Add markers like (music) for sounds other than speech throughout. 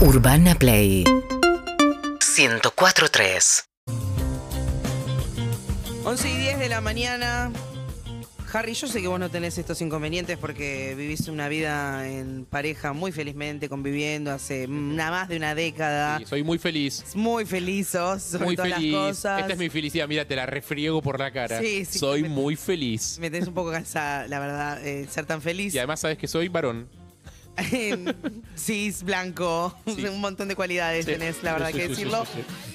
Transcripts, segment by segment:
Urbana Play 104.3 11 y 10 de la mañana. Harry, yo sé que vos no tenés estos inconvenientes porque vivís una vida en pareja muy felizmente, conviviendo hace una, más de una década. Sí, soy muy feliz. Muy feliz sos, sobre Muy todas feliz. las cosas. Esta es mi felicidad. Mira, te la refriego por la cara. Sí, sí, soy me- muy feliz. Me tenés un poco cansada, la verdad, eh, ser tan feliz. Y además sabes que soy varón. Cis, blanco, Sí. un montón de cualidades Sí. tenés, la verdad Sí, que decirlo.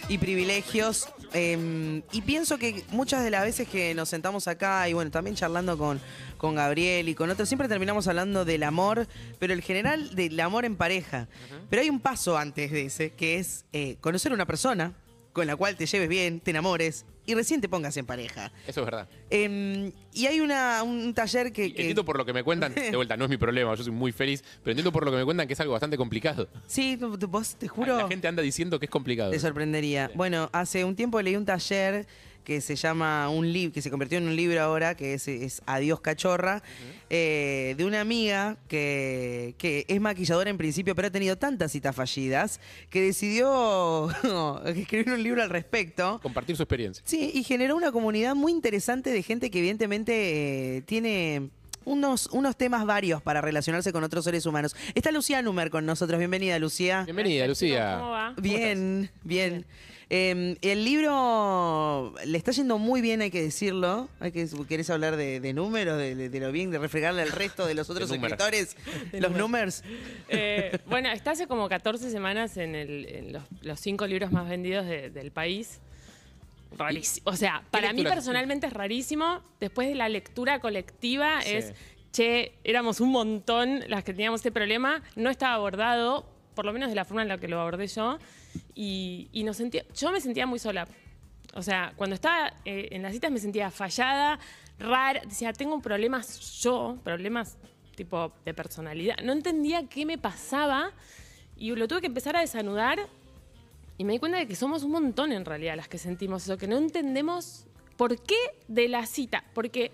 Y privilegios. eh, y pienso que muchas de las veces que nos sentamos acá, y bueno, también charlando con, con Gabriel y con otros, siempre terminamos hablando del amor, pero el general del amor en pareja. Pero hay un paso antes de ese, que es eh, conocer una persona con la cual te lleves bien, te enamores y recién te pongas en pareja. Eso es verdad. Eh, y hay una, un taller que... Que- Entiendo por lo que me cuentan, de vuelta, no es mi problema, yo soy muy feliz, pero entiendo por lo que me cuentan que es algo bastante complicado. Sí, vos te juro... La gente anda diciendo que es complicado. Te sorprendería. Bueno, hace un tiempo leí un taller que se llama un libro, que se convirtió en un libro ahora, que es, es Adiós Cachorra, eh, de una amiga que, que es maquilladora en principio, pero ha tenido tantas citas fallidas que decidió (laughs) escribir un libro al respecto. Compartir su experiencia. Sí, y generó una comunidad muy interesante de gente que evidentemente eh, tiene unos, unos temas varios para relacionarse con otros seres humanos. Está Lucía Numer con nosotros. Bienvenida, Lucía. Bienvenida, Lucía. ¿Cómo va? Bien, bien. Eh, el libro le está yendo muy bien, hay que decirlo. Hay que, ¿Querés hablar de, de números, de, de- de lo bien, de refregarle al resto de los otros escritores (laughs) los números? Eh, bueno, está hace como 14 semanas en, el- en los, los cinco libros más vendidos de- del país. Rarísimo. O sea, para mí personalmente es rarísimo. Después de la lectura colectiva Sí. es, che, éramos un montón las que teníamos este problema. No estaba abordado, por lo menos de la forma en la que lo abordé yo. Y, yo me sentía muy sola. O sea, cuando estaba eh, en las citas me sentía fallada, rara. Decía, tengo problemas yo, problemas tipo de personalidad. No entendía qué me pasaba y lo tuve que empezar a desanudar y me di cuenta de que somos un montón en realidad las que sentimos eso, que no entendemos por qué de la cita. Porque,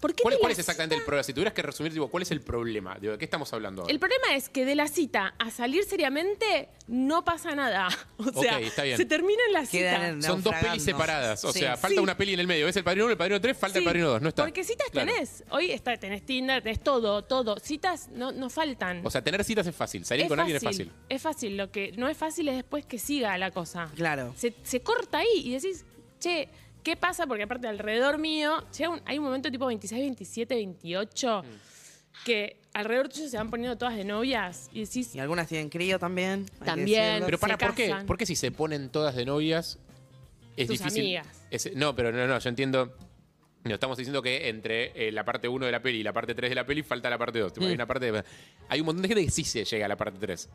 ¿por qué ¿Cuál, de cuál la es exactamente el problema? Si tuvieras que resumir, digo, ¿cuál es el problema? Digo, ¿De qué estamos hablando ahora? El problema es que de la cita a salir seriamente no pasa nada. (laughs) O sea, Ok, está bien. se termina en la cita. Son dos pelis separadas. O Sí. sea, falta Sí. una peli en el medio. ¿Ves el padrino 1, el padrino 3? Falta el padrino 2. No está. Porque citas Claro. tenés. Hoy está, tenés Tinder, tenés todo, todo. Citas no, no faltan. O sea, tener citas es fácil. Salir con alguien es fácil. Es fácil. Lo que no es fácil es después que siga la cosa. Claro. Se, se corta ahí y decís, che, ¿qué pasa? Porque aparte alrededor mío, llega un- hay un momento tipo 26, 27, 28, Mm. que alrededor tuyo se van poniendo todas de novias y decís, Y algunas tienen crío también. hay que También. decirlo. Pero para, se ¿por qué? casan. ¿Por qué si se ponen todas de novias es Tus difícil? amigas. Es- no, pero no, no, yo entiendo. No, estamos diciendo que entre eh, la parte 1 de la peli y la parte 3 de la peli falta la parte 2. Mm. Hay, una parte de- hay un montón de gente que sí se llega a la parte 3.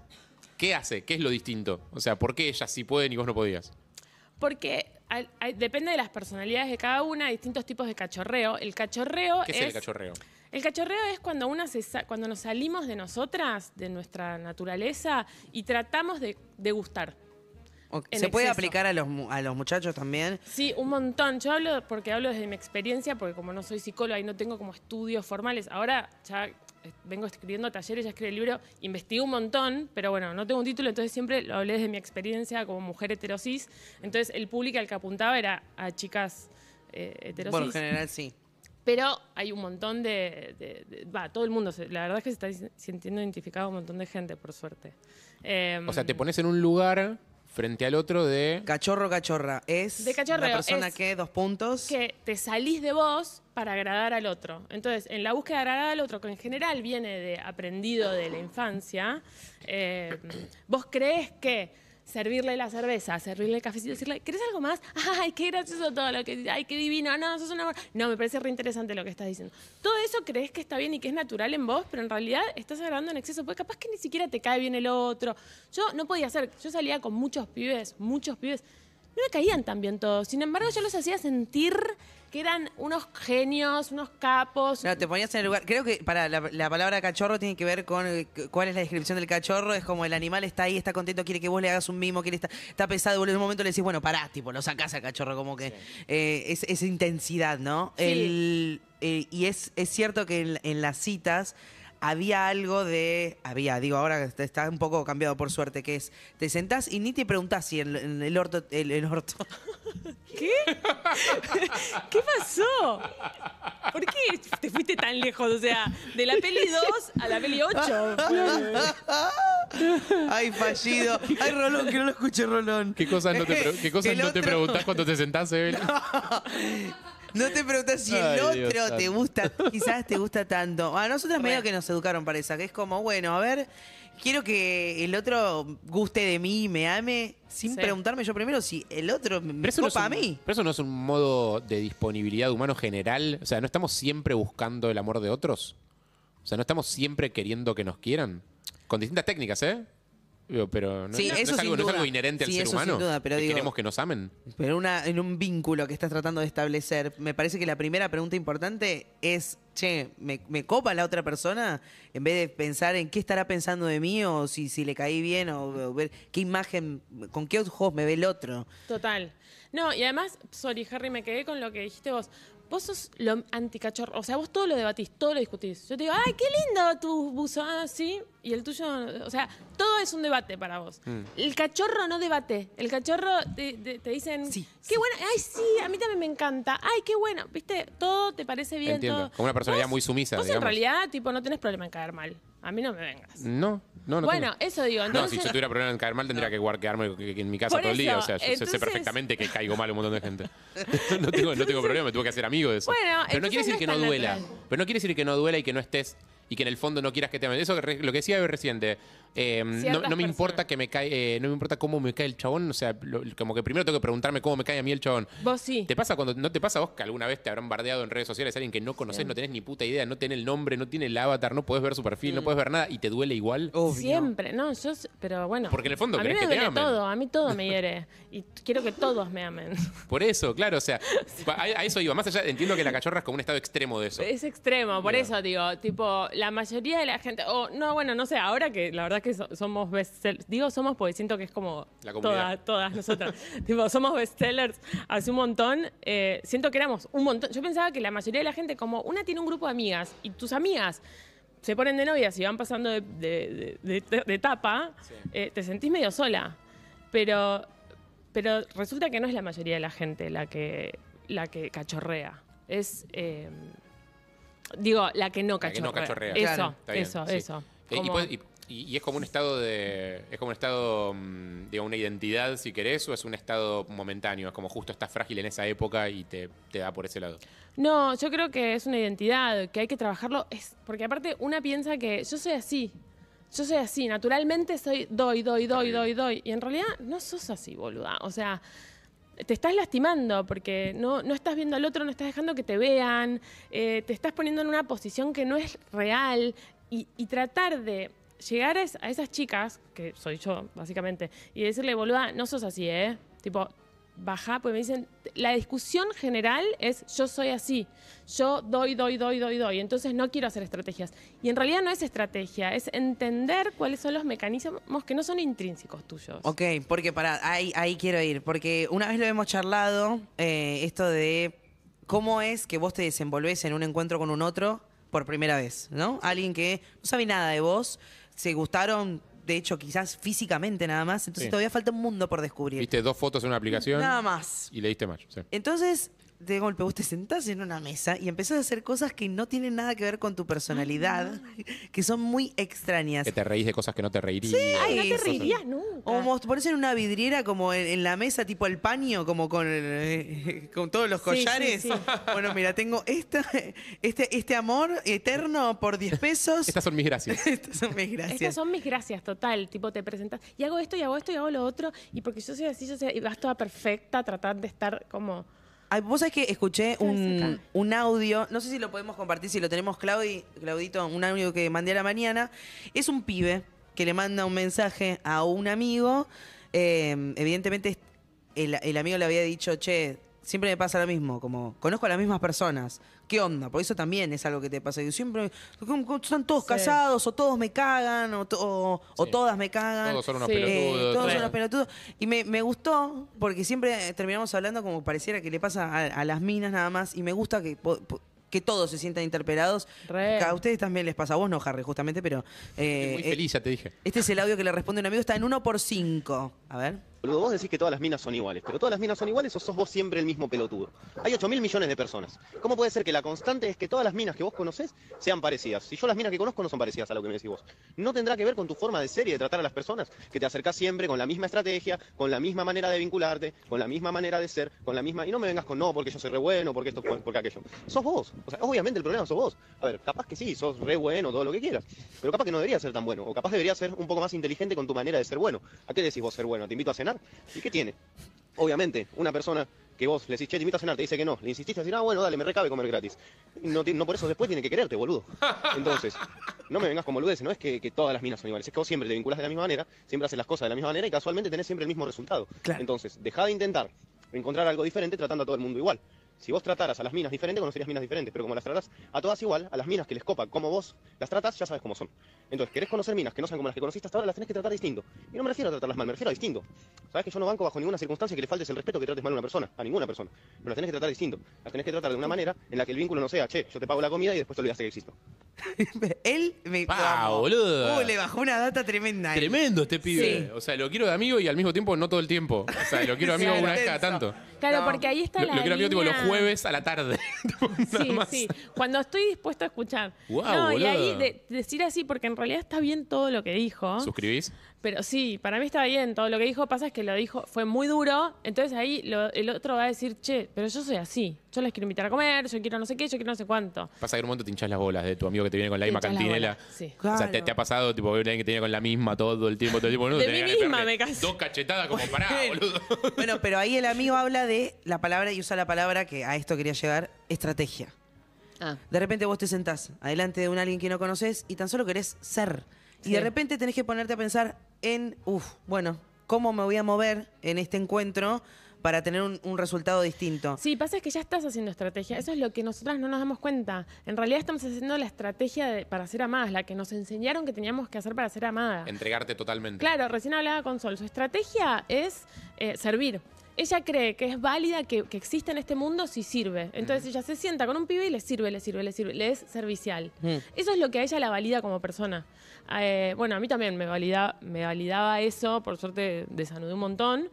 ¿Qué hace? ¿Qué es lo distinto? O sea, ¿por qué ellas sí pueden y vos no podías? Porque al- depende de las personalidades de cada una, hay distintos tipos de cachorreo. El cachorreo ¿Qué es, el cachorreo? El cachorreo es cuando, una se sa- cuando nos salimos de nosotras, de nuestra naturaleza, y tratamos de, de gustar. ¿Se puede exceso. aplicar a los, mu- a los muchachos también? Sí, un montón. Yo hablo porque hablo desde mi experiencia, porque como no soy psicóloga y no tengo como estudios formales, ahora ya vengo escribiendo talleres, ya escribí el libro, investigo un montón, pero bueno, no tengo un título, entonces siempre lo hablé desde mi experiencia como mujer heterosis. Entonces el público al que apuntaba era a chicas eh, heterosis. Bueno, en general sí. Pero hay un montón de. Va, todo el mundo. se- la verdad es que se está sintiendo identificado un montón de gente, por suerte. Eh, O sea, te pones en un lugar frente al otro de... Cachorro, cachorra. Es De cachorreo, la persona es que, dos puntos. que te salís de vos para agradar al otro. Entonces, en la búsqueda de agradar al otro, que en general viene de aprendido de la infancia, eh, vos crees que servirle la cerveza, servirle el cafecito, decirle, ¿querés algo más? (laughs) ¡Ay, qué gracioso todo lo que ¡Ay, qué divino! No, sos una... amor". No, me parece re interesante lo que estás diciendo. Todo eso crees que está bien y que es natural en vos, pero en realidad estás agradando en exceso, porque capaz que ni siquiera te cae bien el otro. Yo no podía hacer, yo salía con muchos pibes, muchos pibes, no me caían tan bien todos. Sin embargo, yo los hacía sentir que eran unos genios, unos capos. Claro, te ponías en el lugar. Creo que para la, la palabra cachorro tiene que ver con eh, cu- cuál es la descripción del cachorro. Es como el animal está ahí, está contento, quiere que vos le hagas un mimo, quiere estar, está pesado. y vos En un momento le decís, bueno, pará, tipo, lo sacás al cachorro, como que eh, es, es intensidad, ¿no? Sí. El, eh, y es, es cierto que en, en las citas había algo de. Había, digo, ahora está- está un poco cambiado por suerte, que es. Te sentás y ni te preguntás si en, en el orto. El, el orto. (laughs) ¿Qué? (laughs) ¿Qué pasó? ¿Por qué te fuiste tan lejos? O sea, de la peli 2 a la peli 8. (laughs) Ay, fallido. Ay, Rolón, que no lo escuche Rolón. ¿Qué cosas no te, pre- qué cosas no te preguntás cuando te sentás, Evelyn? No te preguntas si Ay, el Dios otro te santo. gusta, quizás te gusta tanto. A nosotros medio que nos educaron para esa, que es como, bueno, a ver, quiero que el otro guste de mí, me ame, sin Sí. preguntarme yo primero si el otro me Pero eso, no es copa un, a mí. pero eso no es un modo de disponibilidad humano general. O sea, ¿no estamos siempre buscando el amor de otros? O sea, ¿no estamos siempre queriendo que nos quieran? Con distintas técnicas, ¿eh? Pero no, Sí, no- no eso es, algo, no es algo inherente al ser eso sin humano. duda, pero que digo- queremos que nos amen. Pero una, en un vínculo que estás tratando de establecer, me parece que la primera pregunta importante es, che, ¿me, me copa la otra persona? En vez de pensar en qué estará pensando de mí o si, si le caí bien o, o ver qué imagen, con qué ojos me ve el otro. Total. No, y además, sorry, Harry, me quedé con lo que dijiste vos. Vos sos lo anticachorro. O sea, vos todo lo debatís, todo lo discutís. Yo te digo, ay, qué lindo tu buzo. Ah, sí. Y el tuyo, o sea, todo es un debate para vos. Mm. El cachorro no debate. El cachorro te, te- te dicen, Sí, qué sí. bueno. Ay, sí, a mí también me encanta. Ay, qué bueno. Viste, todo te parece bien. Entiendo. todo. Como una personalidad Vos- muy sumisa, Vos digamos. en realidad, tipo, no tenés problema en caer mal. A mí no me vengas. No, no, no. bueno, tengo. eso digo. No, Entonces, si yo tuviera problema en caer mal, tendría que guar- quedarme en mi casa Por todo el día. O sea, yo sé- perfectamente que caigo mal a un montón de gente. (laughs) (laughs) no, tengo, no tengo problema, me tuve que hacer amigo de eso. Bueno, Pero no quiere decir no que no duela. natural. Pero no quiere decir que no duela y que no estés y que en el fondo no quieras que te amen. Eso lo que decía reciente. Eh, no, no me importa personas. que me cae, eh, no me importa cómo me cae el chabón. O sea, lo- como que primero tengo que preguntarme cómo me cae a mí el chabón. Vos sí. ¿Te pasa cuando no te pasa a vos que alguna vez te habrán bardeado en redes sociales a alguien que no conoces, no tenés ni puta idea, no tiene el nombre, no tiene el avatar, no puedes ver su perfil, Mm. no puedes ver nada y te duele igual? Obvio. Siempre, no, yo, pero bueno. Porque en el fondo a mí querés me que te duele amen. todo, a mí todo me hiere. Y quiero que todos me amen. (laughs) Por eso, claro, o sea, a, a eso iba. Más allá, entiendo que la cachorra es como un estado extremo de eso. Es extremo, por eso digo, tipo, la mayoría de la gente, o no, bueno, no sé, ahora que la verdad que so- somos bestsellers, digo somos porque siento que es como La todas, todas nosotras, (laughs) tipo, somos bestsellers hace un montón, eh, siento que éramos un montón, yo pensaba que la mayoría de la gente, como una tiene un grupo de amigas y tus amigas se ponen de novias y van pasando de, de- de- de- de etapa, eh, te sentís medio sola, pero, pero resulta que no es la mayoría de la gente la que, la que cachorrea, es... eh, Digo, la que no La que cachorrea. no cachorrea. Eso, Claro. Eso, sí. eso. Eh, Y, puede- y- y- y es como un estado de. Es como un estado, mm, digo, una identidad, si querés, o es un estado momentáneo. Es como justo estás frágil en esa época y te, te da por ese lado. No, yo creo que es una identidad, que hay que trabajarlo. Es, porque aparte una piensa que yo soy así. Yo soy así, naturalmente soy doy, doy, doy, doy, doy. Y en realidad no sos así, boluda. O sea, te estás lastimando porque no, no estás viendo al otro, no estás dejando que te vean, eh, te estás poniendo en una posición que no es real. Y, y tratar de llegar a, es- a esas chicas, que soy yo, básicamente, y decirle, boluda, no sos así, ¿eh? Tipo, baja, porque me dicen, la discusión general es yo soy así, yo doy, doy, doy, doy, doy, entonces no quiero hacer estrategias. Y en realidad no es estrategia, es entender cuáles son los mecanismos que no son intrínsecos tuyos. Ok, porque para ahí, ahí quiero ir, porque una vez lo hemos charlado, eh, esto de cómo es que vos te desenvolvés en un encuentro con un otro por primera vez, ¿no? Alguien que no sabe nada de vos, se gustaron, de hecho, quizás físicamente nada más, entonces Sí. todavía falta un mundo por descubrir. Viste dos fotos en una aplicación Nada más. y le diste match. sí. Entonces, de golpe, vos te sentás en una mesa y empezás a hacer cosas que no tienen nada que ver con tu personalidad, que son muy extrañas. Que te reís de cosas que no te reirías. Ay, no te reirías nunca. O como te pones en una vidriera como en, en la mesa, tipo el paño, como con, el- (laughs) con todos los Sí, collares. sí, sí. (laughs) Bueno, mira, tengo esta, este, este amor eterno por 10 pesos. Estas son mis gracias. (laughs) Estas son mis gracias. Estas son mis gracias, total. Tipo, te presentas y hago esto y hago esto y hago lo otro. Y porque yo soy así, yo soy. Y vas toda perfecta, tratar de estar como. Ay, Vos sabés que escuché ¿Qué un, un audio, no sé si lo podemos compartir, si lo tenemos, Claudi, Claudito, un audio que mandé a la mañana. Es un pibe que le manda un mensaje a un amigo. eh, evidentemente, el, el amigo le había dicho, che, siempre me pasa lo mismo, como conozco a las mismas personas. ¿Qué onda? Porque eso también es algo que te pasa. Yo siempre, están todos Sí. casados, o todos me cagan, o, to- o- o Sí. todas me cagan. Todos son unos Sí. Eh, pelotudos. todos son unos pelotudos. Y me, me gustó, porque siempre terminamos hablando como pareciera que le pasa a, a las minas nada más. Y me gusta que, po- po- que todos se sientan interpelados. Re. A ustedes también les pasa, a vos no, Harry, justamente, pero... eh, Muy eh, feliz, ya te dije. Este es el audio que le responde un amigo, está en 1 por 5. A ver. Boludo, vos decís que todas las minas son iguales, pero todas las minas son iguales o sos vos siempre el mismo pelotudo. Hay 8 mil millones de personas. ¿Cómo puede ser que la constante es que todas las minas que vos conocés sean parecidas? Si yo las minas que conozco no son parecidas a lo que me decís vos. ¿No tendrá que ver con tu forma de ser y de tratar a las personas? Que te acercás siempre con la misma estrategia, con la misma manera de vincularte, con la misma manera de ser, con la misma... Y no me vengas con no, porque yo soy re bueno, porque esto, porque aquello. Sos vos. O sea, obviamente el problema sos vos. A ver, capaz que sí, sos re bueno, todo lo que quieras. Pero capaz que no debería ser tan bueno. O capaz debería ser un poco más inteligente con tu manera de ser bueno. ¿A qué decís vos ser bueno? ¿Te invito a cenar? ¿Y qué tiene? Obviamente, una persona que vos le decís, che, te invito a cenar, te dice que no. Le insististe a decir, ah, bueno, dale, me recabe comer gratis. No, no por eso después tiene que quererte, boludo. Entonces, no me vengas con boludeces, no es que, que todas las minas son iguales, es que vos siempre te vinculás de la misma manera, siempre haces las cosas de la misma manera y casualmente tenés siempre el mismo resultado. Claro. Entonces, deja de intentar encontrar algo diferente tratando a todo el mundo igual. Si vos trataras a las minas diferentes, conocerías minas diferentes, pero como las tratás a todas igual, a las minas que les copa como vos las tratas, ya sabes cómo son. Entonces, querés conocer minas que no sean como las que conociste hasta ahora, las tenés que tratar distinto. Y no me refiero a tratarlas mal, me refiero a distinto. Sabes que yo no banco bajo ninguna circunstancia que le faltes el respeto que trates mal a una persona, a ninguna persona. Pero las tenés que tratar distinto. Las tenés que tratar de una manera en la que el vínculo no sea, che, yo te pago la comida y después te olvidaste que existo. (laughs) Él me. Pa, boludo. Uh, le bajó una data tremenda. a él. Tremendo este pibe. Sí. O sea, lo quiero de amigo y al mismo tiempo no todo el tiempo. O sea, lo quiero de amigo (laughs) Claro, una vez cada intenso. tanto. Claro, No. porque ahí está Lo, la lo quiero amigo tipo los línea- jueves a la tarde. (laughs) Tipo, nada Sí, más. sí. Cuando estoy dispuesto a escuchar. Guau, no, y boludo. ahí de- decir así, porque en realidad está bien todo lo que dijo. ¿Suscribís? Pero sí, para mí está bien todo lo que dijo. Pasa es que lo dijo, fue muy duro. Entonces ahí lo- el otro va a decir, che, pero yo soy así. Yo les quiero invitar a comer, yo quiero no sé qué, yo quiero no sé cuánto. Pasa que en un momento te hinchas las bolas de tu amigo que te viene con la Te misma hinchas las cantinela. bolas, sí. O sea, te, Claro. te ha pasado, tipo, ver a alguien que te viene con la misma todo el tiempo, todo el tiempo. No, De tenés mí ganas misma pegarle me casé. Dos cachetadas como pará, boludo. (laughs) Bueno, pero ahí el amigo habla de la palabra y usa la palabra que a esto quería llegar, estrategia. Ah. De repente vos te sentás adelante de un alguien que no conoces y tan solo querés ser. Y de repente tenés que ponerte a pensar en, uff, bueno, ¿cómo me voy a mover en este encuentro para tener un, un resultado distinto? Sí, pasa es que ya estás haciendo estrategia. Eso es lo que nosotras no nos damos cuenta. En realidad estamos haciendo la estrategia de- para ser amadas, la que nos enseñaron que teníamos que hacer para ser amadas. Entregarte totalmente. Claro, recién hablaba con Sol. Su estrategia es eh, servir. Ella cree que es válida, que, que existe en este mundo si sirve. Entonces ella se sienta con un pibe y le sirve, le sirve, le sirve. Le es servicial. Mm. Eso es lo que a ella la valida como persona. Eh, bueno, a mí también me, valida, me validaba eso. Por suerte desanudé un montón.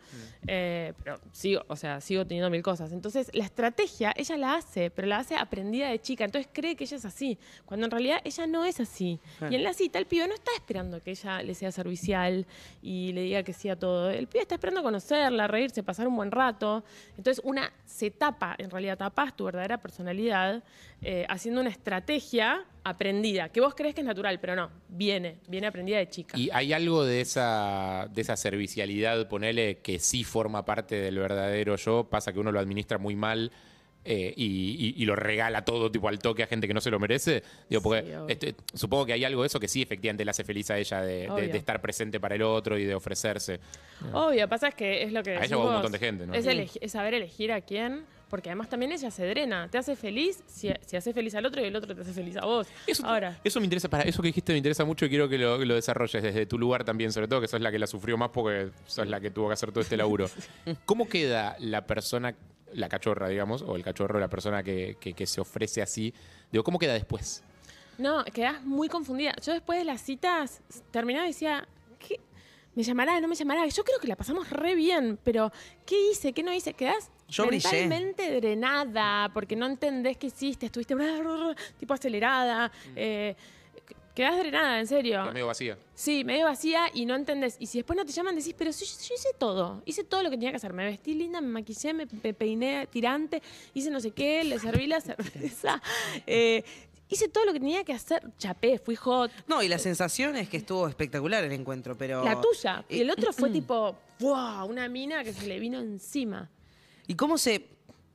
Eh, pero sigo, o sea, sigo teniendo mil cosas. Entonces, la estrategia ella la hace, pero la hace aprendida de chica. Entonces cree que ella es así. Cuando en realidad ella no es así. Y en la cita el pibe no está esperando que ella le sea servicial y le diga que sí a todo. El pibe está esperando conocerla, reírse, pasar un buen rato. Entonces una se tapa, en realidad tapas tu verdadera personalidad eh, haciendo una estrategia aprendida, que vos crees que es natural, pero no, viene, viene aprendida de chica. Y hay algo de esa, de esa servicialidad, ponele, que sí forma parte del verdadero yo. Pasa que uno lo administra muy mal eh, y, y- y lo regala todo tipo al toque a gente que no se lo merece. Digo, porque Sí, obvio. este, supongo que hay algo de eso que sí efectivamente le hace feliz a ella de, de- Obvio. de estar presente para el otro y de ofrecerse. Obvio, pasa es que es lo que A ella va un montón de gente, ¿no? Es, elegi- es saber elegir a quién, porque además también ella se drena, te hace feliz si, si hace feliz al otro y el otro te hace feliz a vos. Eso, Ahora, eso me interesa, para eso que dijiste me interesa mucho y quiero que lo, que lo desarrolles desde tu lugar también, sobre todo que sos la que la sufrió más porque sos la que tuvo que hacer todo este laburo. (laughs) ¿Cómo queda la persona, la cachorra, digamos, o el cachorro, la persona que, que- que se ofrece así? Digo, ¿cómo queda después? No, quedás muy confundida. Yo después de las citas terminaba y decía, ¿qué? ¿Me llamará? ¿No me llamará? Yo creo que la pasamos re bien, pero ¿qué hice? ¿Qué no hice? Quedás Yo brillé. mentalmente drenada porque no entendés qué hiciste, estuviste (laughs) tipo acelerada. eh, quedás drenada, en serio. Quedás medio vacía. Sí, medio vacía y no entendés. Y si después no te llaman, decís, pero si yo, yo hice todo. Hice todo lo que tenía que hacer. Me vestí linda, me maquillé, me, me peiné tirante, hice no sé qué, le serví la cerveza. (laughs) eh, hice todo lo que tenía que hacer. Chapé, fui hot. No, y la sensación es que estuvo espectacular el encuentro, pero... La tuya. Y el otro fue (clears throat) tipo, wow, una mina que se le vino encima. ¿Y cómo se...?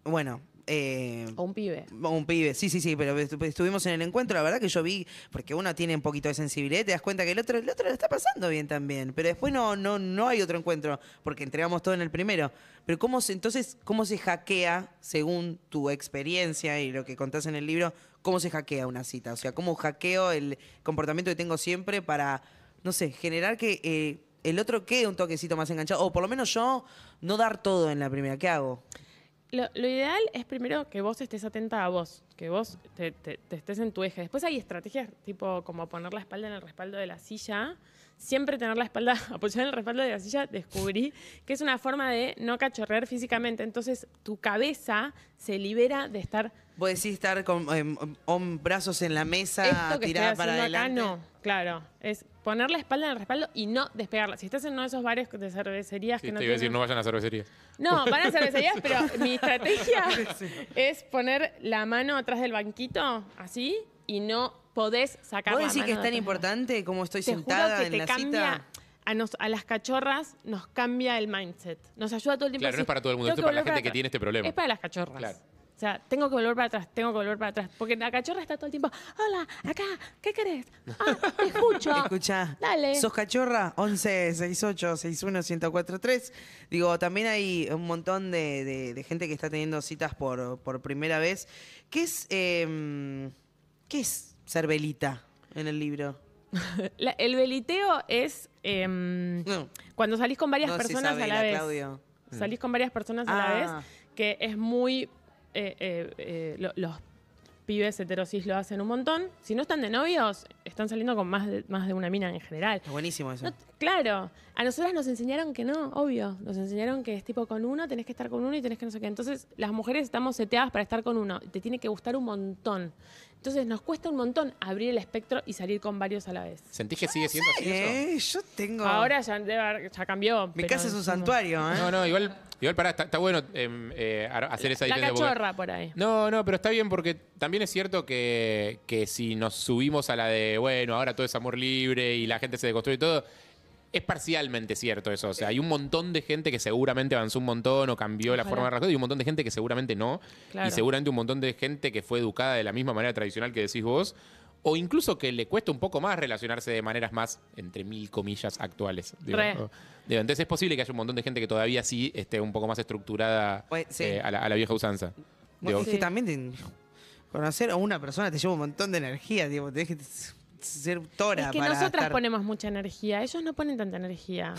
Bueno, eh, O un pibe. Un pibe, sí, sí, sí, pero estu- estuvimos en el encuentro, la verdad que yo vi, porque uno tiene un poquito de sensibilidad, te das cuenta que el otro, el otro lo está pasando bien también, pero después no, no, no hay otro encuentro, porque entregamos todo en el primero. Pero cómo se, entonces, ¿cómo se hackea, según tu experiencia y lo que contás en el libro, cómo se hackea una cita? O sea, ¿cómo hackeo el comportamiento que tengo siempre para, no sé, generar que eh, el otro quede un toquecito más enganchado? O por lo menos yo no dar todo en la primera, ¿qué hago? Lo, lo ideal es primero que vos estés atenta a vos, que vos te, te- te estés en tu eje. Después hay estrategias tipo como poner la espalda en el respaldo de la silla. Siempre tener la espalda (laughs) apoyada en el respaldo de la silla, descubrí que es una forma de no cachorrear físicamente. Entonces tu cabeza se libera de estar Vos decís estar con hom- brazos en la mesa, esto que estoy tirada para haciendo acá adelante. no. Claro, es poner la espalda en el respaldo y no despegarla. Si estás en uno de esos bares de cervecerías Sí, que no te iba a decir, tienen- no vayan a cervecerías. No, van a cervecerías, pero (laughs) mi estrategia (laughs) es poner la mano atrás del banquito, así, y no podés sacar ¿Vos la decís que mano es tan atrás. importante como estoy Te sentada juro que en te la cambia, cita? a, nos- a las cachorras nos cambia el mindset. Nos ayuda todo el tiempo. Claro, no es para todo el mundo, "Tengo esto es para la gente que atrás". tiene este problema. Es para las cachorras. Claro. O sea, tengo que volver para atrás, tengo que volver para atrás. Porque la cachorra está todo el tiempo, hola, acá, ¿qué querés? (laughs) Ah, te escucho. Escucha, Dale. ¿sos cachorra? 11 68 61 1043. Digo, también hay un montón de, de- de gente que está teniendo citas por, por primera vez. ¿Qué es, em, ¿Qué es ser velita en el libro? (laughs) La- el veliteo es em, No. cuando salís con varias No, si personas a la vez. Claudio. Salís con varias personas a la Ah. vez, que es muy... eh, eh, eh, lo- los pibes heterosis lo hacen un montón. Si no están de novios, están saliendo con más de, más de una mina en general. Está buenísimo eso. No, claro, a nosotras nos enseñaron que no, obvio. Nos enseñaron que es tipo con uno, tenés que estar con uno y tenés que no sé qué. Entonces, las mujeres estamos seteadas para estar con uno. Te tiene que gustar un montón. Entonces, nos cuesta un montón abrir el espectro y salir con varios a la vez. ¿Sentís que sigue siendo así eso? Eh, yo tengo... Ahora ya, debe haber- ya cambió. Mi pero casa es un santuario, ¿eh? No, no, igual, igual pará, está, está bueno em, eh, ar- hacer esa La diferencia. porque- cachorra por ahí. No, no, pero está bien porque también es cierto que, que si nos subimos a la de, bueno, ahora todo es amor libre y la gente se deconstruye y todo, es parcialmente cierto eso. O sea, hay un montón de gente que seguramente avanzó un montón o cambió la forma de rascar y un montón de gente que seguramente no. Claro. Y seguramente un montón de gente que fue educada de la misma manera tradicional que decís vos. O incluso que le cuesta un poco más relacionarse de maneras más, entre mil comillas, actuales. digo. Re. O- digo, entonces es posible que haya un montón de gente que todavía sí esté un poco más estructurada Pues, sí. eh, a, la, a la vieja usanza. Bueno, Digo, es que Sí. también te- conocer a una persona te lleva un montón de energía, tipo, tenés que ser tora Es que para nosotras estar- ponemos mucha energía, ellos no ponen tanta energía.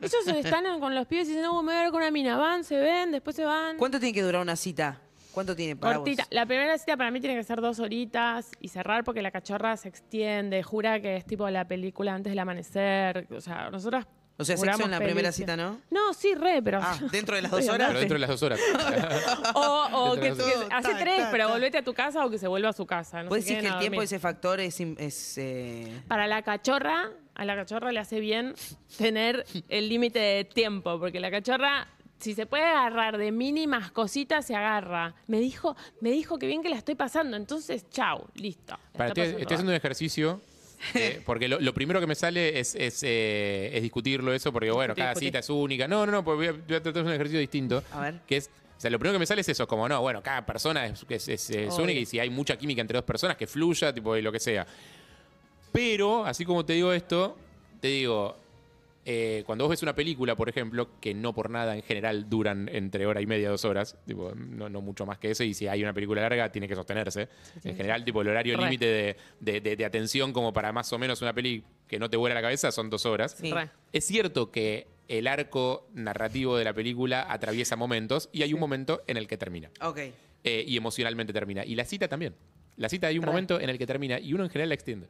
Ellos están con los pibes y dicen, no, me voy a ver con una mina, van, se ven, después se van. ¿Cuánto tiene que durar una cita? ¿Cuánto tiene para Cortita. vos? La primera cita para mí tiene que ser dos horitas y cerrar porque la cachorra se extiende, jura que es tipo la película antes del amanecer. O sea, nosotras. O sea, sexo en la primera cita, ¿no? No, sí, re, pero. Ah, (laughs) ¿dentro de las dos horas? pero dentro de las dos horas. (laughs) O, o (laughs) que, hace tres, ta, pero volvete a tu casa o que se vuelva a su casa. No ¿Vos se decís que el tiempo ese factor es... im- es, eh, Para la cachorra, a la cachorra le hace bien tener el límite de tiempo, porque la cachorra, si se puede agarrar de mínimas cositas, se agarra. Me dijo, me dijo que bien que la estoy pasando, entonces, chau, listo. Para, estoy, estoy haciendo un ejercicio. Eh, (laughs) porque lo, lo primero que me sale es, es, eh, es discutirlo eso, porque bueno, cada discutir. cita es única. No, no, no, porque voy a, voy a tratar de hacer un ejercicio distinto. A ver. Que es, o sea, lo primero que me sale es eso, como no, bueno, cada persona es, es- es- única y si hay mucha química entre dos personas, que fluya, tipo, y lo que sea. Pero, así como te digo esto, te digo, eh, cuando vos ves una película, por ejemplo, que no por nada en general duran entre hora y media, dos horas, tipo, no, no mucho más que eso, y si hay una película larga, tiene que sostenerse. en general, tipo, el horario límite de, de- de- de atención como para más o menos una peli que no te vuela la cabeza son dos horas. Sí. Es cierto que el arco narrativo de la película atraviesa momentos y hay un momento en el que termina. Ok. Eh, y emocionalmente termina. Y la cita también. La cita hay un Re. momento en el que termina y uno en general la extiende.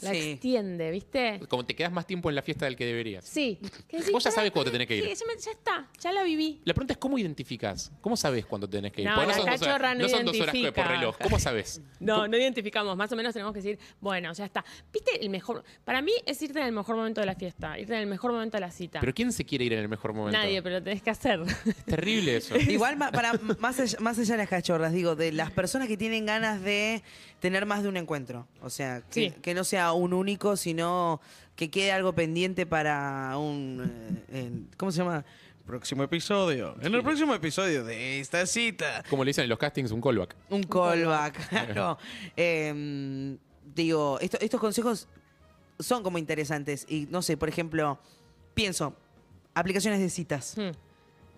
La Sí. extiende, ¿viste? Como te quedas más tiempo en la fiesta del que deberías. Sí. (laughs) Decís, Vos ya "Pará, sabés cuándo pará, tenés que ir". Sí, ya, está, ya la viví. La pregunta es cómo identificas. ¿Cómo sabes cuándo tenés que ir? No, Porque la son dos cachorra horas, no no son dos horas por reloj. ¿Cómo sabes? No, no identificamos. Más o menos tenemos que decir, bueno, ya está. ¿Viste el mejor? Para mí es irte en el mejor momento de la fiesta, irte en el mejor momento de la cita. Pero ¿quién se quiere ir en el mejor momento? Nadie, pero lo tenés que hacer. Es terrible eso. (laughs) Igual, para, más, allá, más allá de las cachorras, digo, de las personas que tienen ganas de tener más de un encuentro. O sea, que, Sí. que no sea un único, sino que quede algo pendiente para un... eh, en- ¿Cómo se llama? Próximo episodio. En el próximo episodio de esta cita. Como le dicen en los castings, un callback. Un callback, claro. Eh, digo, esto- estos consejos son como interesantes. Y no sé, por ejemplo, pienso, aplicaciones de citas. Hmm.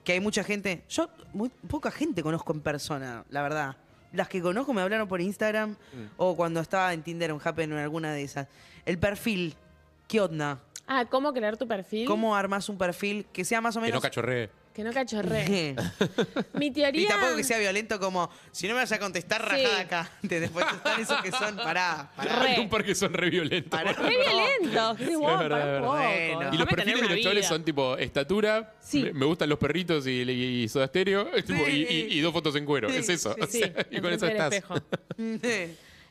Que hay mucha gente. Yo, muy poca gente conozco en persona, la verdad. Las que conozco me hablaron por Instagram o cuando estaba en Tinder o en Happen o en alguna de esas. El perfil, ¿qué onda? Ah, ¿cómo crear tu perfil? ¿Cómo armas un perfil que sea más o Que no menos. cachorree. Que no cachorree. (laughs) Mi teoría. Y tampoco que sea violento como, si no me vas a contestar, Sí. rajada acá. Después están esos que son, pará, pará. Re. Hay un par que son re violentos. Pará. ¡Qué violento! Es verdad. Bueno. Y los Déjame tener perfiles una de los chavales son tipo estatura, Sí. me, me gustan los perritos y, y, y soda estéreo, (laughs) tipo, y, y- y dos fotos en cuero. Sí, es eso. sí, o Sí, sea, y con eso del estás. espejo.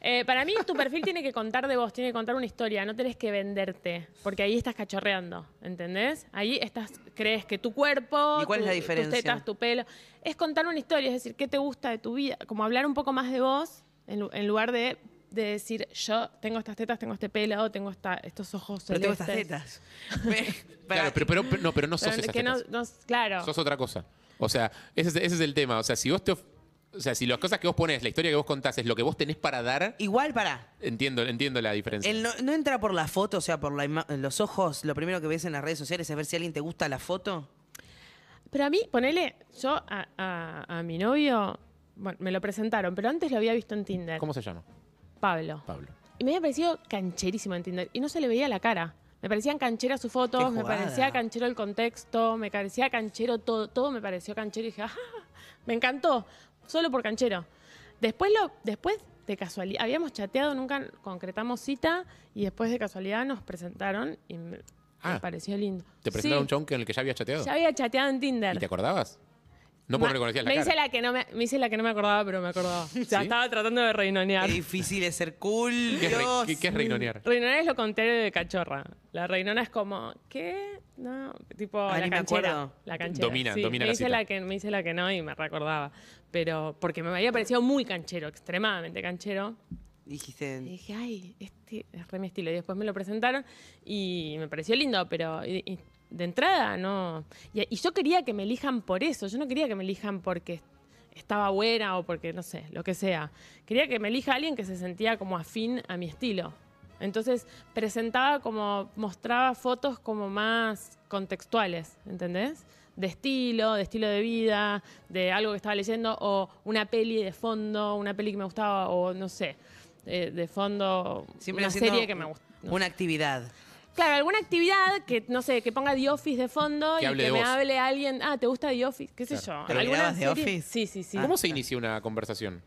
Eh, para mí, tu perfil tiene que contar de vos, tiene que contar una historia, no tenés que venderte, porque ahí estás cachorreando, ¿entendés? Ahí estás, crees que tu cuerpo, ¿Y cuál es la tu- diferencia? tus tetas, tu pelo, es contar una historia, es decir, qué te gusta de tu vida, como hablar un poco más de vos, en, lu- en lugar de, de decir, yo tengo estas tetas, tengo este pelo, tengo esta, estos ojos Pero tengo estas tetas. (laughs) Claro, pero, pero, pero- no, pero no sos Pero esas que no, tetas. no- claro. Sos otra cosa. O sea, ese es, ese es el tema. O sea, si vos te. O sea, si las cosas que vos pones, la historia que vos contás es lo que vos tenés para dar, Igual, pará. entiendo, entiendo la diferencia. El no, no entra por la foto, o sea, por la ima- los ojos. Lo primero que ves en las redes sociales es ver si a alguien te gusta la foto. Pero a mí, ponele, yo a, a- a mi novio, bueno, me lo presentaron, pero antes lo había visto en Tinder. ¿Cómo se llama? Pablo. Pablo. Y me había parecido cancherísimo en Tinder. Y no se le veía la cara. Me parecían cancheras sus fotos, Qué me jugada. parecía canchero el contexto, me parecía canchero todo, todo me pareció canchero. Y dije, ajá, (laughs) me encantó, solo por canchero. Después, lo, después de casualidad, habíamos chateado, nunca concretamos cita, y después de casualidad nos presentaron y me, me Ah. pareció lindo. ¿Te presentaron Sí, un chabón con el que ya habías chateado? Ya había chateado en Tinder. ¿Y te acordabas? No no reconocías la me cara. Hice la que no me, me hice la que no me acordaba, pero me acordaba. O sea, ¿Sí? estaba tratando de reinonear. Qué difícil es ser cool. ¿Qué es, re- Dios. qué- qué es reinonear? Reinonear es lo contrario de cachorra. La reinona es como, ¿qué? No, tipo Ah, la ni me canchera. acuerdo. La canchera. Domina- sí, domina me la hice cita. la que Me hice la que no y me recordaba. Pero porque me había parecido muy canchero, extremadamente canchero. Y Dijiste, dije, ay, este es re mi estilo. Y después me lo presentaron y me pareció lindo, pero y- y de entrada no. Y, y yo quería que me elijan por eso. Yo no quería que me elijan porque estaba buena o porque, no sé, lo que sea. Quería que me elija alguien que se sentía como afín a mi estilo. Entonces presentaba como, mostraba fotos como más contextuales, ¿entendés? De estilo, de estilo de vida, de algo que estaba leyendo, o una peli de fondo, una peli que me gustaba, o no sé, eh, de fondo, siempre una serie que me gusta. no Una actividad. Claro, alguna actividad que, no sé, que ponga The Office de fondo Que y hable que de me vos. hable alguien, ah, ¿te gusta The Office? ¿Qué sé yo? ¿Pero ¿Alguna mirabas The serie? Office? Sí, sí, sí. ¿Cómo se inicia una conversación?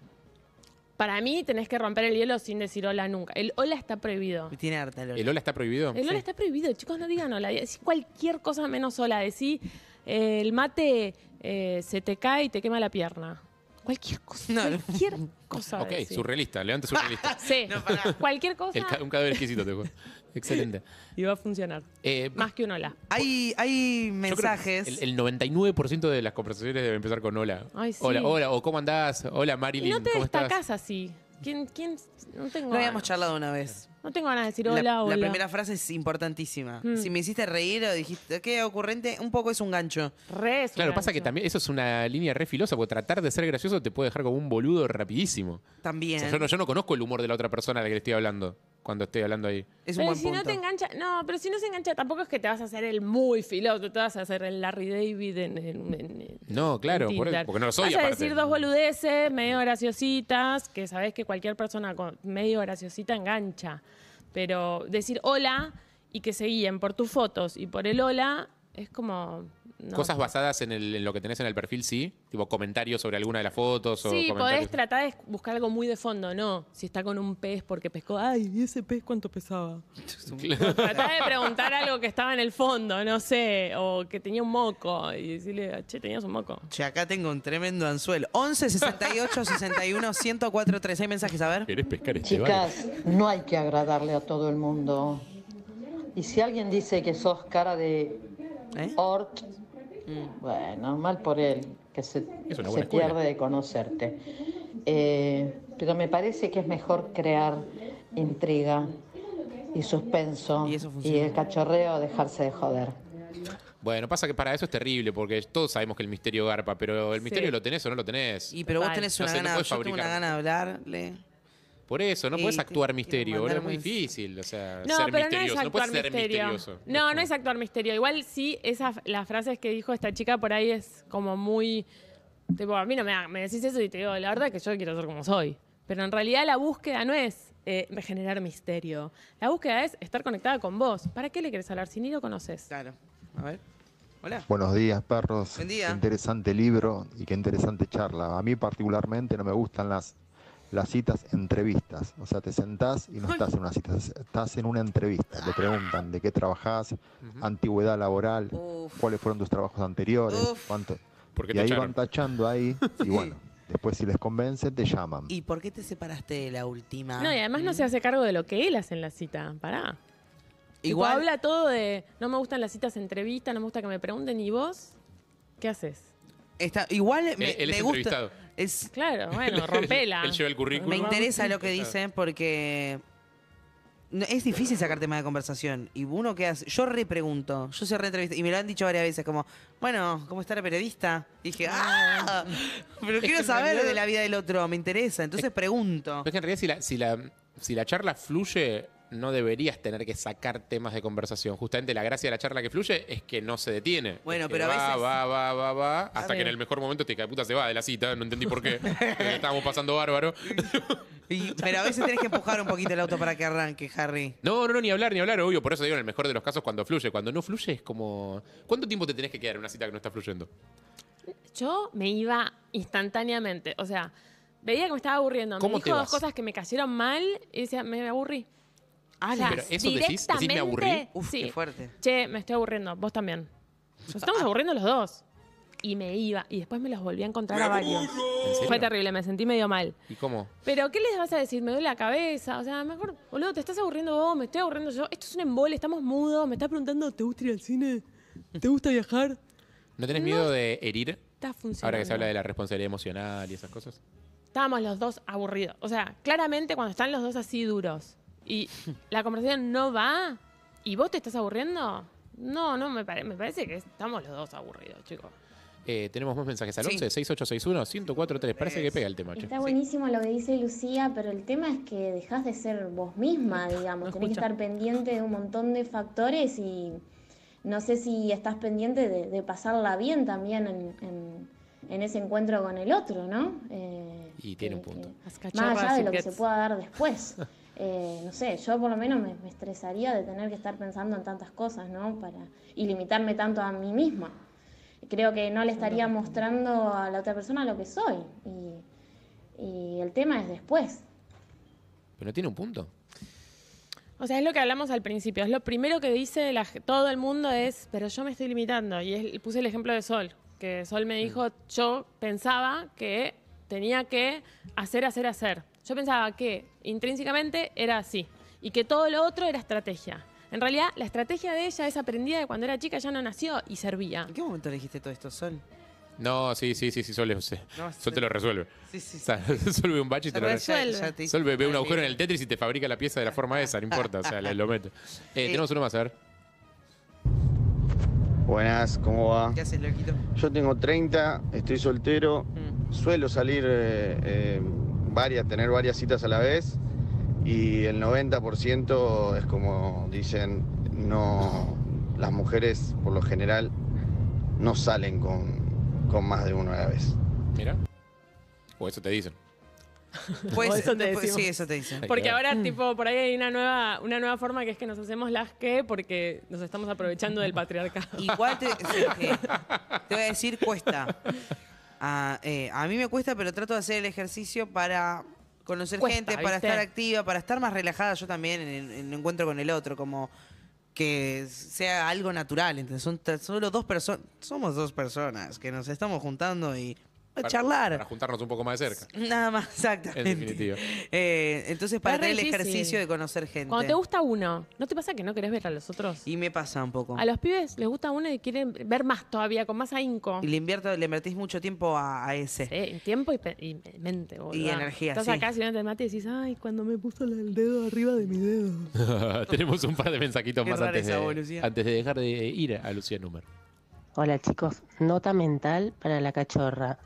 Para mí tenés que romper el hielo sin decir hola nunca. El hola está prohibido. Tiene harta Lola. ¿El hola está prohibido? El hola está prohibido, chicos, no digan hola. Decí cualquier cosa menos hola. Decí, eh, el mate eh, se te cae y te quema la pierna. Cualquier cosa. No, no. cualquier cosa. Ok, decí. surrealista, levante surrealista. (laughs) Sí, No, pará. cualquier cosa El ca- un cadáver exquisito, te juro. Excelente. (laughs) y va a funcionar. Eh, Más que un hola. Hay, hay mensajes. El, el 99% de las conversaciones deben empezar con hola. Ay, sí. Hola, hola, o ¿cómo andás? Hola, Y Marilyn, no te ¿cómo estás? destacás así. ¿Quién, quién? No tengo Lo habíamos ganas. charlado una vez. No tengo ganas de decir La- hola, la, primera frase es importantísima. Mm. Si me hiciste reír o dijiste, qué ocurrente, un poco es un gancho. Re es un Claro, pasa que también eso es una línea re filosa, porque tratar de ser gracioso te puede dejar como un boludo rapidísimo. O También. sea, yo, no, yo no conozco el humor de la otra persona a la que le estoy hablando cuando estoy hablando ahí. Es un Pero buen si punto. no te engancha, no, pero si no se engancha, tampoco es que te vas a hacer el muy filoso, te vas a hacer el Larry David en, en- en- No, claro, en por eso, porque no lo soy Vas a aparte. decir dos boludeces, medio graciositas, que sabes que cualquier persona con medio graciosita engancha. Pero decir hola y que se guíen por tus fotos y por el hola es como. no. Cosas basadas en, el- en lo que tenés en el perfil, sí. Tipo comentarios sobre alguna de las fotos o Sí, podés tratar de buscar algo muy de fondo, ¿no? Si está con un pez porque pescó. Ay, ¿y ese pez cuánto pesaba? (laughs) Tratá de preguntar algo que estaba en el fondo, no sé, o que tenía un moco y decirle, che, tenías un moco. Che, acá tengo un tremendo anzuelo. 11 68 61 104 3. ¿Hay mensajes a ver? ¿Querés pescar este? Chicas, no hay que agradarle a todo el mundo. Y si alguien dice que sos cara de ¿Eh? Ort, bueno, mal por él, que se, se pierde de conocerte. Eh, pero me parece que es mejor crear intriga y suspenso Y eso y, funciona. el cachorreo dejarse de joder. Bueno, pasa que para eso es terrible, porque todos sabemos que el misterio garpa, pero el Sí. misterio lo tenés o no lo tenés. Y pero vos tenés No una sé, no gana, yo tengo una gana de hablarle. Por eso, no Y puedes actuar misterio, es muy difícil, o sea, No, ser pero no es misterioso. No, actuar puedes ser misterio. misterioso. No, no es actuar misterio. Igual sí, esas, las frases que dijo esta chica por ahí es como muy. Tipo, a mí no me, me decís eso y te digo, la verdad es que yo quiero ser como soy. Pero en realidad la búsqueda no es eh, generar misterio. La búsqueda es estar conectada con vos. ¿Para qué le querés hablar si ni lo conoces? Claro. A ver. Hola. Buenos días, perros. Buen día. Qué interesante libro y qué interesante charla. A mí particularmente no me gustan las, las citas entrevistas. O sea, te sentás y no estás en una cita, estás en una entrevista. Te preguntan de qué trabajás, antigüedad laboral, Uf. cuáles fueron tus trabajos anteriores, Uf. cuánto. ¿Por qué Y te ahí echaron? van tachando ahí y (laughs) bueno, después si les convence te llaman. ¿Y por qué te separaste de la última? No, y además no se hace cargo de lo que él hace en la cita. Pará. Tipo, Igual, habla todo de no me gustan las citas entrevistas, no me gusta que me pregunten. ¿Y vos? ¿Qué haces? está, igual me, Él, él me es gusta. entrevistado. Es, Claro, (laughs) bueno, rompela. Él lleva el currículum. me interesa lo que dicen porque no- es difícil sacar tema de conversación. Y uno que hace. Yo repregunto, yo soy re Y me lo han dicho varias veces, como, bueno, ¿cómo está la periodista? Y dije, ¡ah! Pero que quiero en saber realidad- de la vida del otro, me interesa. Entonces pregunto. Pero es que en realidad si la, si la, si la charla fluye, no deberías tener que sacar temas de conversación. Justamente la gracia de la charla que fluye es que no se detiene. Bueno, Es que pero a va, veces- Va, va, va, va, hasta que en el mejor momento te cae puta se va de la cita, no entendí por qué. (laughs) estábamos pasando bárbaro. Y- pero a veces tenés que empujar un poquito el auto para que arranque, Harry. No, no, no, ni hablar, ni hablar, obvio. Por eso digo en el mejor de los casos cuando fluye. Cuando no fluye es como... ¿Cuánto tiempo te tenés que quedar en una cita que no está fluyendo? Yo me iba instantáneamente. O sea, veía que me estaba aburriendo. Me ¿Cómo dijo te dos cosas que me cayeron mal y decía, me aburrí. Ah, O sea, pero eso decís, decís, me aburrí. directamente, Uf, sí. qué fuerte. Che, me estoy aburriendo. Vos también. Nos estamos aburriendo los dos. Y me iba. Y después me los volví a encontrar a varios. Fue terrible, me sentí medio mal. ¿Y cómo? Pero, ¿qué les vas a decir? Me duele la cabeza. O sea, mejor, boludo, te estás aburriendo vos, me estoy aburriendo yo. Esto es un embole, estamos mudos. Me estás preguntando, ¿te gusta ir al cine? ¿Te gusta viajar? ¿No tenés miedo de herir? Está funcionando. Ahora que se habla de la responsabilidad emocional y esas cosas. Estábamos los dos aburridos. O sea, claramente cuando están los dos así duros y la conversación no va y vos te estás aburriendo, no, no, me, pare- me parece que estamos los dos aburridos, chicos. Eh, tenemos más mensajes al Sí. 11 6861 1043. Parece que pega el tema, che. Está buenísimo lo que dice Lucía, pero el tema es que dejas de ser vos misma, digamos. No Tenés que estar pendiente de un montón de factores y no sé si estás pendiente de, de pasarla bien también en, en- en ese encuentro con el otro, ¿no? Eh, Y tiene un punto. que- más allá de lo que gets. se pueda dar después. (laughs) Eh, no sé, yo por lo menos me, me estresaría de tener que estar pensando en tantas cosas, ¿no? Para, y limitarme tanto a mí misma. Creo que no le estaría mostrando a la otra persona lo que soy. Y, y el tema es después. Pero no tiene un punto. O sea, es lo que hablamos al principio. Es lo primero que dice la todo el mundo es, pero yo me estoy limitando. Y es- puse el ejemplo de Sol, que Sol me dijo, yo pensaba que tenía que hacer, hacer, hacer. Yo pensaba que intrínsecamente era así y que todo lo otro era estrategia. En realidad, la estrategia de ella es aprendida de cuando era chica, ya no nació y servía. ¿En qué momento le dijiste todo esto, Sol? No, sí, sí, sí, sí, Sol, es- No, Sol te lo resuelve. Sí, sí, O sí. sea, (laughs) Sol ve un bache y te lo resuelve. resuelve. te Sol ve, ve un agujero en el Tetris y te fabrica la pieza de la forma esa, no importa, o sea, le- lo mete. (laughs) Eh, tenemos uno más, a ver. Buenas, ¿cómo va? ¿Qué haces, loquito? Yo tengo 30, estoy soltero, Mm. suelo salir eh, eh, varias, tener varias citas a la vez y el 90% es como dicen, no, las mujeres por lo general no salen con, con más de uno a la vez. Mira. O eso te dicen. (laughs) Pues, eso te pues, sí, eso te dicen. Porque ahora, tipo, por ahí hay una nueva, una nueva forma que es que nos hacemos las que porque nos estamos aprovechando del patriarcado. Igual te, (laughs) sí, sí. te voy a decir, cuesta. A, eh, a mí me cuesta, pero trato de hacer el ejercicio para conocer Cuesta, gente, para ¿viste? estar activa, para estar más relajada yo también en el, en el encuentro con el otro, como que sea algo natural. Entonces, son solo dos personas, somos dos personas que nos estamos juntando y Para- charlar. Para juntarnos un poco más de cerca. (laughs) Nada más, exactamente. En definitiva. Eh, entonces, para tener el difícil. ejercicio de conocer gente. Cuando te gusta uno, ¿no te pasa que no querés ver a los otros? Y me pasa un poco. A los pibes les gusta uno y quieren ver más todavía, con más ahínco. Y le invierto, le invertís mucho tiempo a, a ese. Sí, tiempo y, mente. Y energía, Estás sí. acá, si no te mate y decís, ay, cuando me puso el dedo arriba de mi dedo. (laughs) Tenemos un par de mensajitos más antes esa de, antes de dejar de ir a Lucía Número. Hola chicos, nota mental para la cachorra.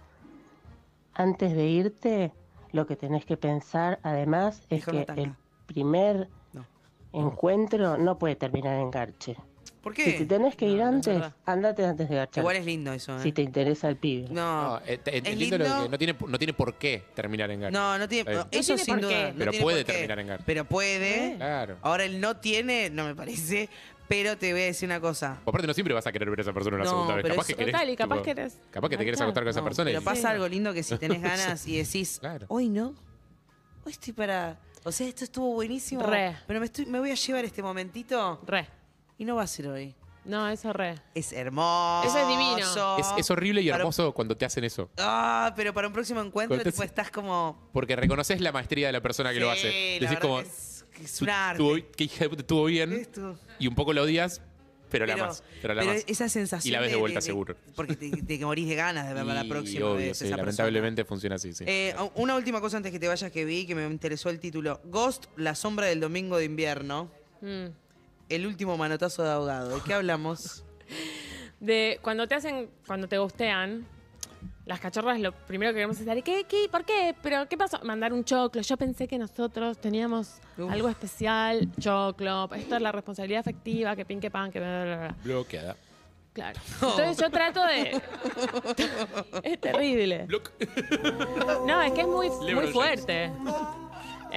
Antes de irte, lo que tenés que pensar además es que no el primer No. encuentro no puede terminar en garche. ¿Por Si qué? te tenés que ir No, antes, andate antes de garchar. Igual es lindo eso, ¿eh? Si te interesa el pibe. No, No, eh, es lo lindo. que no tiene, no tiene por qué terminar en garcha. no, no tiene. Eso No tiene sin por duda. qué. no Pero puede terminar en garcha. Pero puede. Claro. Ahora él no tiene, no me parece. Pero te voy a decir una cosa. O aparte no siempre vas a querer ver a esa persona una No, segunda vez. pero Capaz que querés, Total, y capaz tipo, querés. Capaz que te querés está. acostar con esa No, persona. y- Pero pasa algo lindo que si (laughs) tenés ganas y decís, Claro. hoy no, hoy estoy para. O sea, esto estuvo buenísimo. Re. Pero me, estoy, me voy a llevar este momentito Re. y no va a ser hoy. No, eso re. Es hermoso. Eso es divino. Es, es horrible y Para- hermoso cuando te hacen eso. Ah, pero para un próximo encuentro Cuando te- tipo, estás como. Porque reconoces la maestría de la persona que lo Sí, hace. la Decís verdad como. que es, que es "Tu- un arte. tuvo- que hija de puta, estuvo bien. Esto. Y un poco lo odias, pero, la más. Pero la pero más. esa sensación. Y la ves de vuelta, seguro. Porque te, te morís de ganas de verla la Y próxima obvio, vez. sí, esa lamentablemente funciona así, sí. Eh, una última cosa antes que te vayas que vi, que me interesó el título. Ghost, la sombra del domingo de invierno. Mm. El último manotazo de ahogado. ¿De qué hablamos? (laughs) De cuando te hacen, cuando te gustean, las cachorras lo primero que queremos es decir, ¿qué, qué, por qué? ¿Pero qué pasó? Mandar un choclo. Yo pensé que nosotros teníamos Uf. algo especial, choclo. Esto es la responsabilidad afectiva, que pin, que pan, que bla, bla, bla. Bloqueada. Claro. (laughs) Entonces yo trato de... (laughs) es terrible. No, es que es muy, muy fuerte.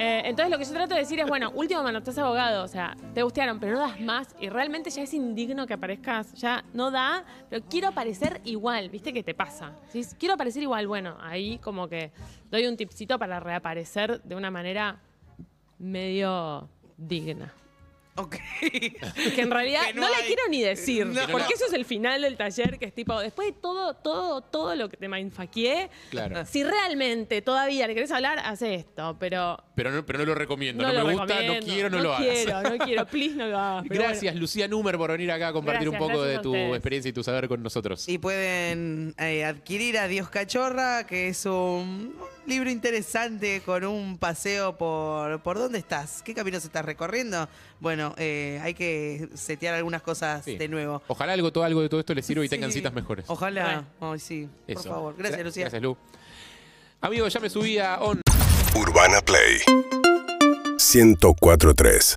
Eh, entonces lo que yo trato de decir es, bueno, último manotazo abogado, o sea, te gustearon, pero no das más y realmente ya es indigno que aparezcas, ya no da, pero quiero aparecer igual, ¿viste qué te pasa? Quiero aparecer igual, bueno, ahí como que doy un tipcito para reaparecer de una manera medio digna. Ok. (laughs) Que en realidad Que no, no la hay- quiero ni decir, No. porque eso es el final del taller, que es tipo, después de todo, todo, todo lo que te mindfaqueé, Claro. si realmente todavía le querés hablar, hace esto, pero Pero no, pero no lo recomiendo. No, no, lo me gusta, no recomiendo. quiero, no, lo hagas. quiero, no quiero, please no lo hagas. Pero Gracias, Lucía Numer, por venir acá a compartir Gracias, un poco gracias de a tu ustedes. experiencia y tu saber con nosotros. Y pueden eh, adquirir a Dios Cachorra, que es un libro interesante con un paseo por... ¿Por dónde estás? ¿Qué caminos estás recorriendo? Bueno, eh, hay que setear algunas cosas Sí. de nuevo. Ojalá algo, todo, algo de todo esto les sirva y tengan Sí. citas mejores. Ojalá. Ay, sí, por Eso. favor. Gracias, Gra- Lucía. Gracias, Lu. Amigo, ya me subí a On. Urbana Play 1043